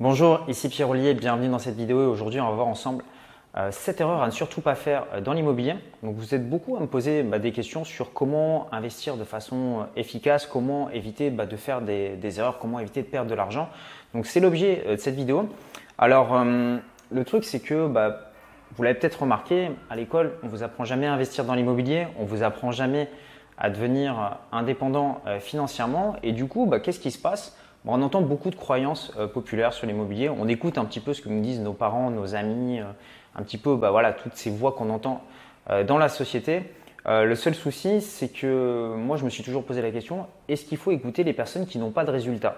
Bonjour, ici Pierre Ollier, bienvenue dans cette vidéo et aujourd'hui on va voir ensemble euh, 7 erreurs à ne surtout pas faire euh, dans l'immobilier. Donc vous êtes beaucoup à me poser bah, des questions sur comment investir de façon euh, efficace, comment éviter bah, de faire des, erreurs, comment éviter de perdre de l'argent. Donc c'est l'objet euh, de cette vidéo. Alors le truc c'est que bah, vous l'avez peut-être remarqué, à l'école on vous apprend jamais à investir dans l'immobilier, on vous apprend jamais à devenir indépendant financièrement et du coup qu'est-ce qui se passe? On entend beaucoup de croyances euh, populaires sur l'immobilier. On écoute un petit peu ce que nous disent nos parents, nos amis, euh, un petit peu bah, voilà, toutes ces voix qu'on entend euh, dans la société. le seul souci, c'est que moi, je me suis toujours posé la question est-ce qu'il faut écouter les personnes qui n'ont pas de résultats?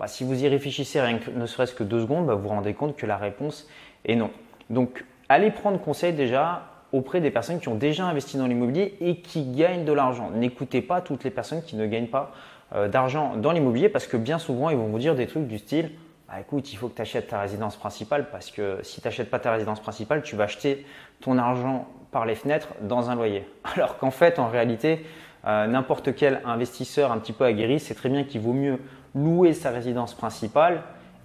Bah, Si vous y réfléchissez ne serait-ce que deux secondes, bah, vous vous rendez compte que la réponse est non. Donc, allez prendre conseil déjà auprès des personnes qui ont déjà investi dans l'immobilier et qui gagnent de l'argent. N'écoutez pas toutes les personnes qui ne gagnent pas d'argent dans l'immobilier parce que bien souvent, ils vont vous dire des trucs du style bah, écoute, il faut que tu achètes ta résidence principale parce que si tu n'achètes pas ta résidence principale, tu vas acheter ton argent par les fenêtres dans un loyer. Alors qu'en fait, en réalité, euh, n'importe quel investisseur un petit peu aguerri sait très bien qu'il vaut mieux louer sa résidence principale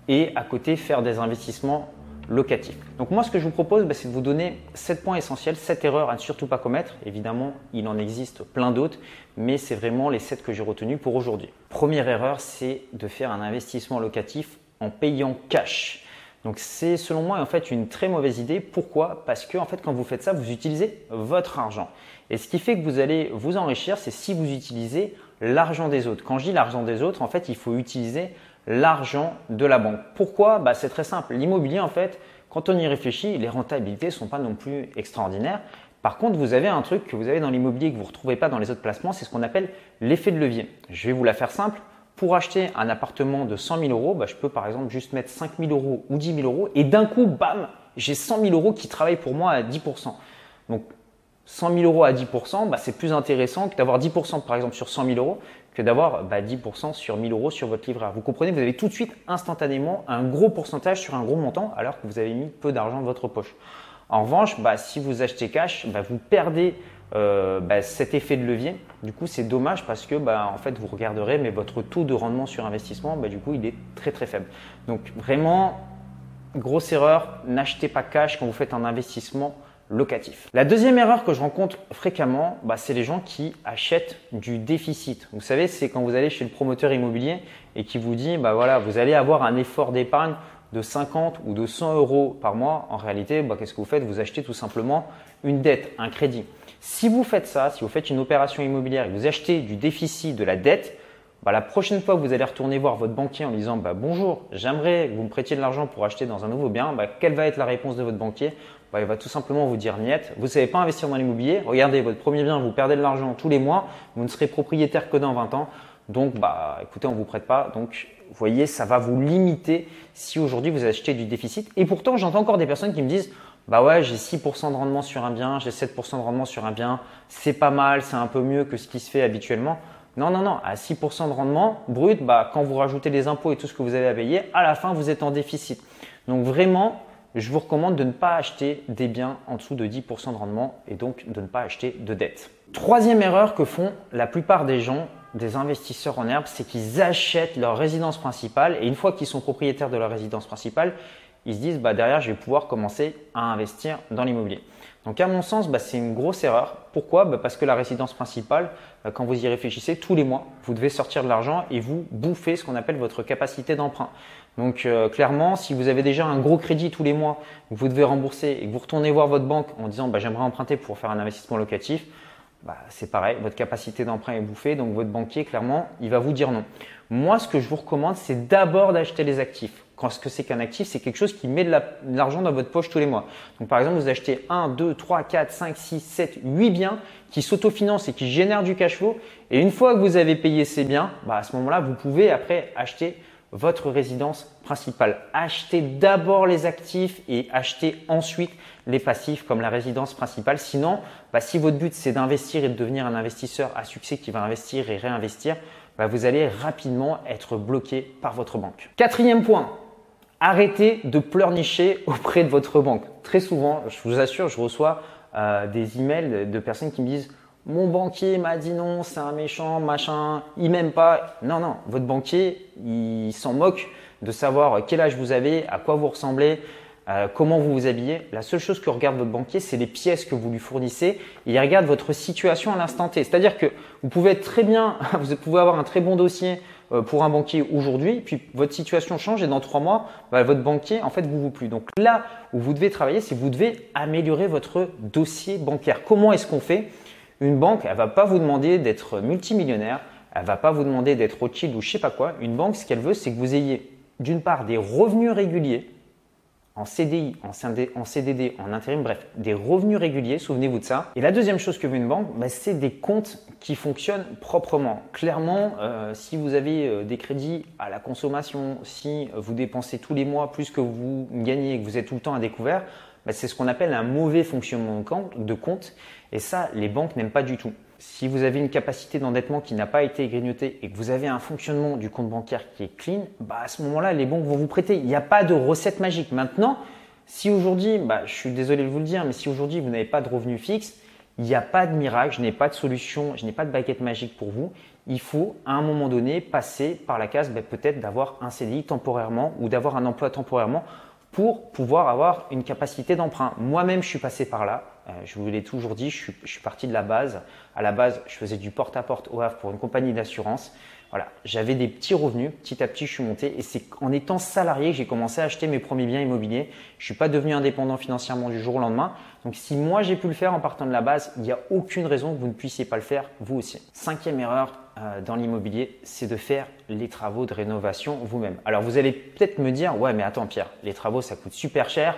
et à côté faire des investissements locatif. Donc moi, ce que je vous propose, bah, c'est de vous donner 7 points essentiels, 7 erreurs à ne surtout pas commettre. Évidemment, il en existe plein d'autres, mais c'est vraiment les 7 que j'ai retenus pour aujourd'hui. Première erreur, c'est de faire un investissement locatif en payant cash. Donc c'est selon moi en fait une très mauvaise idée. Pourquoi? Parce que en fait quand vous faites ça, vous utilisez votre argent. Et ce qui fait que vous allez vous enrichir, c'est si vous utilisez l'argent des autres. Quand je dis l'argent des autres, en fait, il faut utiliser l'argent de la banque. Pourquoi? Bah, C'est très simple. L'immobilier, en fait, quand on y réfléchit, les rentabilités ne sont pas non plus extraordinaires. Par contre, vous avez un truc que vous avez dans l'immobilier que vous ne retrouvez pas dans les autres placements, c'est ce qu'on appelle l'effet de levier. Je vais vous la faire simple. Pour acheter un appartement de 100 000 euros, bah, je peux par exemple juste mettre 5 000 euros ou 10 000 euros et d'un coup, bam, j'ai 100 000 euros qui travaillent pour moi à 10 Donc 100 000 euros à 10% bah, c'est plus intéressant que d'avoir 10% par exemple sur 100 000 euros que d'avoir 10% bah, sur 1000 euros sur votre livret. Vous comprenez, vous avez tout de suite instantanément un gros pourcentage sur un gros montant alors que vous avez mis peu d'argent dans votre poche. En revanche, bah, si vous achetez cash, bah, vous perdez euh, cet effet de levier. Du coup, c'est dommage parce que en fait, vous regarderez, mais votre taux de rendement sur investissement, du coup, il est très très faible. Donc vraiment, grosse erreur, n'achetez pas cash quand vous faites un investissement locatif. La deuxième erreur que je rencontre fréquemment, bah, c'est les gens qui achètent du déficit. Vous savez, c'est quand vous allez chez le promoteur immobilier et qui vous dit, bah voilà, vous allez avoir un effort d'épargne de 50 ou de 100 euros par mois. En réalité, bah, qu'est-ce que vous faites? Vous achetez tout simplement une dette, un crédit. Si vous faites ça, si vous faites une opération immobilière et vous achetez du déficit, de la dette, la prochaine fois que vous allez retourner voir votre banquier en disant bah, bonjour, j'aimerais que vous me prêtiez de l'argent pour acheter dans un nouveau bien, quelle va être la réponse de votre banquier? Bah, Il va tout simplement vous dire niet. Vous ne savez pas investir dans l'immobilier. Regardez, votre premier bien, vous perdez de l'argent tous les mois. Vous ne serez propriétaire que dans 20 ans. Donc, bah, écoutez, on ne vous prête pas. Donc, vous voyez, ça va vous limiter si aujourd'hui vous achetez du déficit. Et pourtant, j'entends encore des personnes qui me disent bah ouais, j'ai 6% de rendement sur un bien, j'ai 7% de rendement sur un bien, c'est pas mal, c'est un peu mieux que ce qui se fait habituellement. Non, non, non, à 6% de rendement brut, bah, quand vous rajoutez les impôts et tout ce que vous avez à payer, à la fin, vous êtes en déficit. Donc vraiment, je vous recommande de ne pas acheter des biens en dessous de 10% de rendement et donc de ne pas acheter de dette. Troisième erreur que font la plupart des gens, des investisseurs en herbe, c'est qu'ils achètent leur résidence principale et une fois qu'ils sont propriétaires de leur résidence principale, ils se disent bah, derrière, je vais pouvoir commencer à investir dans l'immobilier. Donc à mon sens, bah, c'est une grosse erreur. Pourquoi? Bah, Parce que la résidence principale, quand vous y réfléchissez, tous les mois, vous devez sortir de l'argent et vous bouffez ce qu'on appelle votre capacité d'emprunt. Donc euh, clairement, si vous avez déjà un gros crédit tous les mois que vous devez rembourser et que vous retournez voir votre banque en disant j'aimerais emprunter pour faire un investissement locatif, c'est pareil, votre capacité d'emprunt est bouffée, donc votre banquier, clairement, il va vous dire non. Moi, ce que je vous recommande, c'est d'abord d'acheter les actifs. Quand ce que c'est qu'un actif, c'est quelque chose qui met de l'argent dans votre poche tous les mois. Donc par exemple, vous achetez 1, 2, 3, 4, 5, 6, 7, 8 biens qui s'autofinancent et qui génèrent du cash flow. Et une fois que vous avez payé ces biens, bah, à ce moment-là, vous pouvez après acheter votre résidence principale. Achetez d'abord les actifs et achetez ensuite les passifs comme la résidence principale. Sinon, bah, si votre but c'est d'investir et de devenir un investisseur à succès qui va investir et réinvestir, bah, vous allez rapidement être bloqué par votre banque. Quatrième point, arrêtez de pleurnicher auprès de votre banque. Très souvent, je vous assure, je reçois euh, des emails de personnes qui me disent mon banquier m'a dit non, c'est un méchant, machin, il m'aime pas. Non, non, votre banquier, il s'en moque de savoir quel âge vous avez, à quoi vous ressemblez, euh, comment vous vous habillez. La seule chose que regarde votre banquier, c'est les pièces que vous lui fournissez. il regarde votre situation à l'instant T. C'est-à-dire que vous pouvez être très bien, vous pouvez avoir un très bon dossier pour un banquier aujourd'hui, puis votre situation change et dans trois mois, bah, votre banquier, en fait, vous vous plus. Donc là où vous devez travailler, c'est vous devez améliorer votre dossier bancaire. Comment est-ce qu'on fait? Une banque, elle va pas vous demander d'être multimillionnaire, elle va pas vous demander d'être Rothschild ou je sais pas quoi. Une banque, ce qu'elle veut, c'est que vous ayez d'une part des revenus réguliers, en CDI, en CDD, en intérim, bref, des revenus réguliers, souvenez-vous de ça. Et la deuxième chose que veut une banque, bah, c'est des comptes qui fonctionnent proprement. Clairement, euh, si vous avez euh, des crédits à la consommation, si vous dépensez tous les mois plus que vous gagnez et que vous êtes tout le temps à découvert, bah, c'est ce qu'on appelle un mauvais fonctionnement de compte. Et ça, les banques n'aiment pas du tout. Si vous avez une capacité d'endettement qui n'a pas été grignotée et que vous avez un fonctionnement du compte bancaire qui est clean, bah à ce moment-là, les banques vont vous prêter. Il n'y a pas de recette magique. Maintenant, si aujourd'hui, bah, je suis désolé de vous le dire, mais si aujourd'hui vous n'avez pas de revenu fixe, il n'y a pas de miracle, je n'ai pas de solution, je n'ai pas de baguette magique pour vous. Il faut à un moment donné passer par la case bah, peut-être d'avoir un CDI temporairement ou d'avoir un emploi temporairement pour pouvoir avoir une capacité d'emprunt. Moi-même, je suis passé par là. Euh, je vous l'ai toujours dit, je suis, parti de la base. À la base, je faisais du porte-à-porte au pour une compagnie d'assurance. Voilà, j'avais des petits revenus. Petit à petit, je suis monté. Et c'est en étant salarié que j'ai commencé à acheter mes premiers biens immobiliers. Je ne suis pas devenu indépendant financièrement du jour au lendemain. Donc, si moi j'ai pu le faire en partant de la base, il n'y a aucune raison que vous ne puissiez pas le faire vous aussi. Cinquième erreur euh, dans l'immobilier, c'est de faire les travaux de rénovation vous-même. Alors, vous allez peut-être me dire, ouais, mais attends, Pierre, les travaux, ça coûte super cher.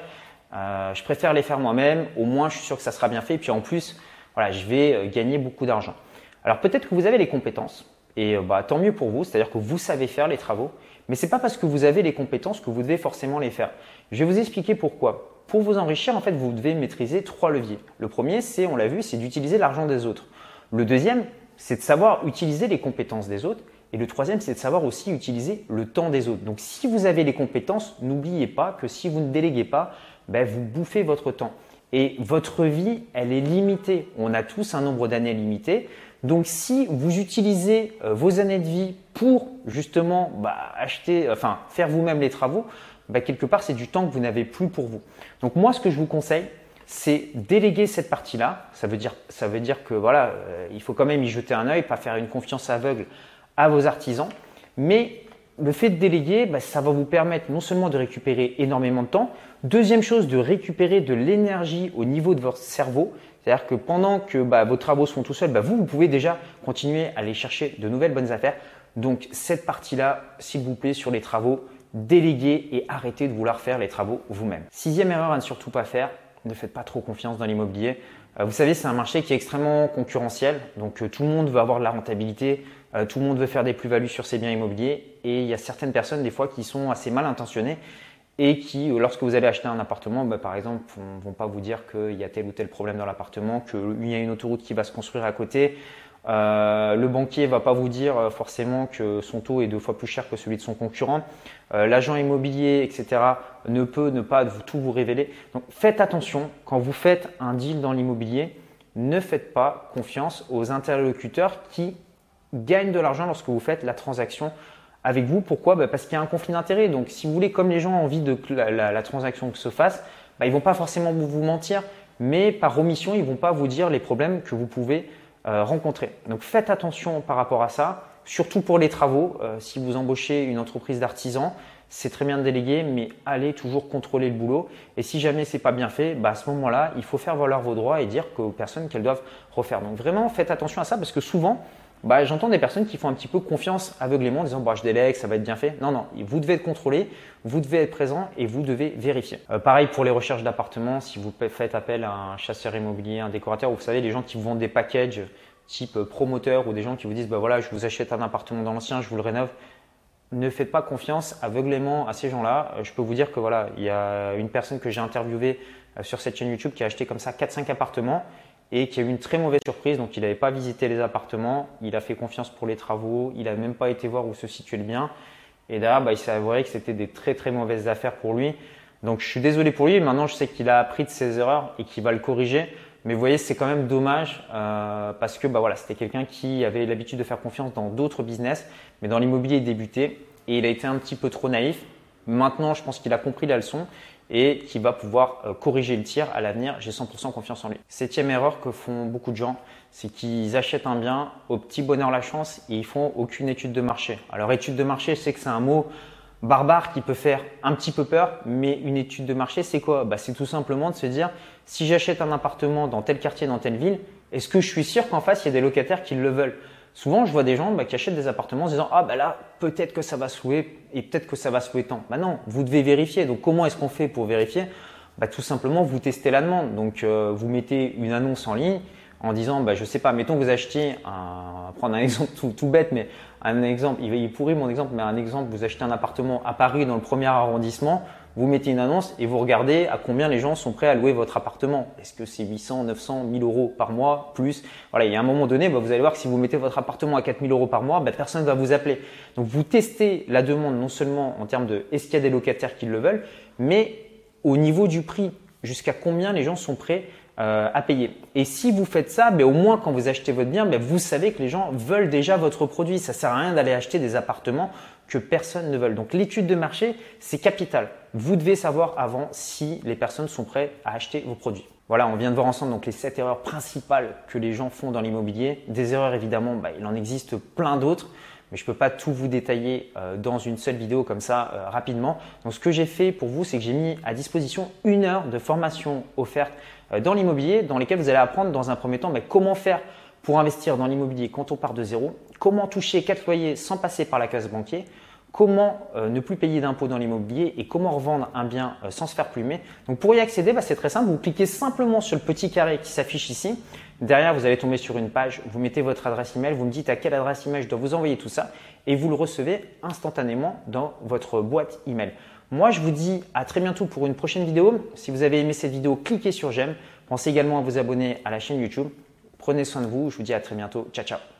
Euh, je préfère les faire moi-même. Au moins, je suis sûr que ça sera bien fait. Puis en plus, voilà, je vais euh, gagner beaucoup d'argent. Alors peut-être que vous avez les compétences. Et euh, bah, tant mieux pour vous, c'est-à-dire que vous savez faire les travaux, mais ce n'est pas parce que vous avez les compétences que vous devez forcément les faire. Je vais vous expliquer pourquoi. Pour vous enrichir, en fait, vous devez maîtriser trois leviers. Le premier, c'est, on l'a vu, c'est d'utiliser l'argent des autres. Le deuxième, c'est de savoir utiliser les compétences des autres. Et le troisième, c'est de savoir aussi utiliser le temps des autres. Donc si vous avez les compétences, n'oubliez pas que si vous ne déléguez pas, ben, vous bouffez votre temps. Et votre vie, elle est limitée. On a tous un nombre d'années limité. Donc si vous utilisez euh, vos années de vie pour justement bah, acheter, enfin faire vous-même les travaux, bah, quelque part c'est du temps que vous n'avez plus pour vous. Donc moi ce que je vous conseille, c'est déléguer cette partie-là. Ça veut dire, ça veut dire que voilà, euh, il faut quand même y jeter un œil, pas faire une confiance aveugle à vos artisans. Mais le fait de déléguer, bah, ça va vous permettre non seulement de récupérer énormément de temps, deuxième chose, de récupérer de l'énergie au niveau de votre cerveau. C'est-à-dire que pendant que bah, vos travaux sont tout seuls, bah, vous, vous pouvez déjà continuer à aller chercher de nouvelles bonnes affaires. Donc cette partie-là, s'il vous plaît, sur les travaux, déléguez et arrêtez de vouloir faire les travaux vous-même. Sixième erreur à ne surtout pas faire, ne faites pas trop confiance dans l'immobilier. Euh, vous savez, c'est un marché qui est extrêmement concurrentiel, donc euh, tout le monde veut avoir de la rentabilité, euh, tout le monde veut faire des plus-values sur ses biens immobiliers, et il y a certaines personnes des fois qui sont assez mal intentionnées et qui, lorsque vous allez acheter un appartement, bah, par exemple, ne vont pas vous dire qu'il y a tel ou tel problème dans l'appartement, qu'il y a une autoroute qui va se construire à côté. Euh, le banquier va pas vous dire euh, forcément que son taux est deux fois plus cher que celui de son concurrent. Euh, L'agent immobilier, etc., ne peut ne pas tout vous révéler. Donc faites attention quand vous faites un deal dans l'immobilier. Ne faites pas confiance aux interlocuteurs qui gagnent de l'argent lorsque vous faites la transaction avec vous. Pourquoi? Bah, Parce qu'il y a un conflit d'intérêt. Donc si vous voulez, comme les gens ont envie de que la, transaction se fasse, bah, ils ne vont pas forcément vous mentir, mais par omission, ils ne vont pas vous dire les problèmes que vous pouvez rencontrer. Donc faites attention par rapport à ça, surtout pour les travaux. Euh, si vous embauchez une entreprise d'artisans, c'est très bien de déléguer, mais allez toujours contrôler le boulot. Et si jamais c'est pas bien fait, bah à ce moment-là, il faut faire valoir vos droits et dire aux personnes qu'elles doivent refaire. Donc vraiment, faites attention à ça parce que souvent, bah, j'entends des personnes qui font un petit peu confiance aveuglément en disant bah, je délègue, ça va être bien fait. Non, non, vous devez être contrôlé, vous devez être présent et vous devez vérifier. Euh, pareil pour les recherches d'appartements, si vous faites appel à un chasseur immobilier, un décorateur, vous savez, les gens qui vous vendent des packages type promoteur ou des gens qui vous disent bah voilà, je vous achète un appartement dans l'ancien, je vous le rénove. Ne faites pas confiance aveuglément à ces gens-là. Euh, je peux vous dire que voilà, il y a une personne que j'ai interviewée euh, sur cette chaîne YouTube qui a acheté comme ça 4-5 appartements et qui a eu une très mauvaise surprise. Donc, il n'avait pas visité les appartements, il a fait confiance pour les travaux, il n'a même pas été voir où se situait le bien. Et là, bah, il s'est avoué que c'était des très très mauvaises affaires pour lui. Donc, je suis désolé pour lui. Maintenant, je sais qu'il a appris de ses erreurs et qu'il va le corriger. Mais vous voyez, c'est quand même dommage euh, parce que bah, voilà, c'était quelqu'un qui avait l'habitude de faire confiance dans d'autres business, mais dans l'immobilier, il débutait et il a été un petit peu trop naïf. maintenant, je pense qu'il a compris la leçon et qu'il va pouvoir euh, corriger le tir à l'avenir. J'ai 100% confiance en lui. Septième erreur que font beaucoup de gens, c'est qu'ils achètent un bien au petit bonheur la chance et ils font aucune étude de marché. Alors étude de marché, sais que c'est un mot barbare qui peut faire un petit peu peur, mais une étude de marché, c'est quoi? Bah, C'est tout simplement de se dire, si j'achète un appartement dans tel quartier, dans telle ville, est-ce que je suis sûr qu'en face, il y a des locataires qui le veulent? Souvent, je vois des gens bah, qui achètent des appartements en se disant Ah, bah là, peut-être que ça va se et peut-être que ça va se tant. Bah non, vous devez vérifier. Donc, comment est-ce qu'on fait pour vérifier? Bah, Tout simplement, vous testez la demande. Donc, euh, vous mettez une annonce en ligne en disant, bah, je sais pas, mettons que vous achetiez, un, prendre un exemple tout, bête, mais un exemple, il, il pourrit mon exemple, mais un exemple, vous achetez un appartement à Paris dans le premier arrondissement, vous mettez une annonce et vous regardez à combien les gens sont prêts à louer votre appartement. Est-ce que c'est 800, 900, 1000 euros par mois plus? Voilà, il y a un moment donné, bah, vous allez voir que si vous mettez votre appartement à 4000 euros par mois, bah, personne ne va vous appeler. Donc vous testez la demande non seulement en termes de est-ce qu'il y a des locataires qui le veulent, mais au niveau du prix, jusqu'à combien les gens sont prêts euh, à payer. Et si vous faites ça, ben, au moins quand vous achetez votre bien, vous savez que les gens veulent déjà votre produit. Ça sert à rien d'aller acheter des appartements que personne ne veut. Donc l'étude de marché, c'est capital. Vous devez savoir avant si les personnes sont prêtes à acheter vos produits. Voilà, on vient de voir ensemble donc les 7 erreurs principales que les gens font dans l'immobilier. Des erreurs évidemment, ben, il en existe plein d'autres mais je ne peux pas tout vous détailler euh, dans une seule vidéo comme ça euh, rapidement. Donc ce que j'ai fait pour vous, c'est que j'ai mis à disposition une heure de formation offerte euh, dans l'immobilier dans lesquelles vous allez apprendre dans un premier temps mais comment faire pour investir dans l'immobilier quand on part de zéro, comment toucher 4 loyers sans passer par la case banquier, comment ne plus payer d'impôts dans l'immobilier et comment revendre un bien sans se faire plumer. Donc pour y accéder, bah, c'est très simple, vous cliquez simplement sur le petit carré qui s'affiche ici Derrière, vous allez tomber sur une page, vous mettez votre adresse email, vous me dites à quelle adresse email je dois vous envoyer tout ça et vous le recevez instantanément dans votre boîte email. Moi, je vous dis à très bientôt pour une prochaine vidéo. Si vous avez aimé cette vidéo, cliquez sur j'aime. Pensez également à vous abonner à la chaîne YouTube. Prenez soin de vous. Je vous dis à très bientôt. Ciao, ciao.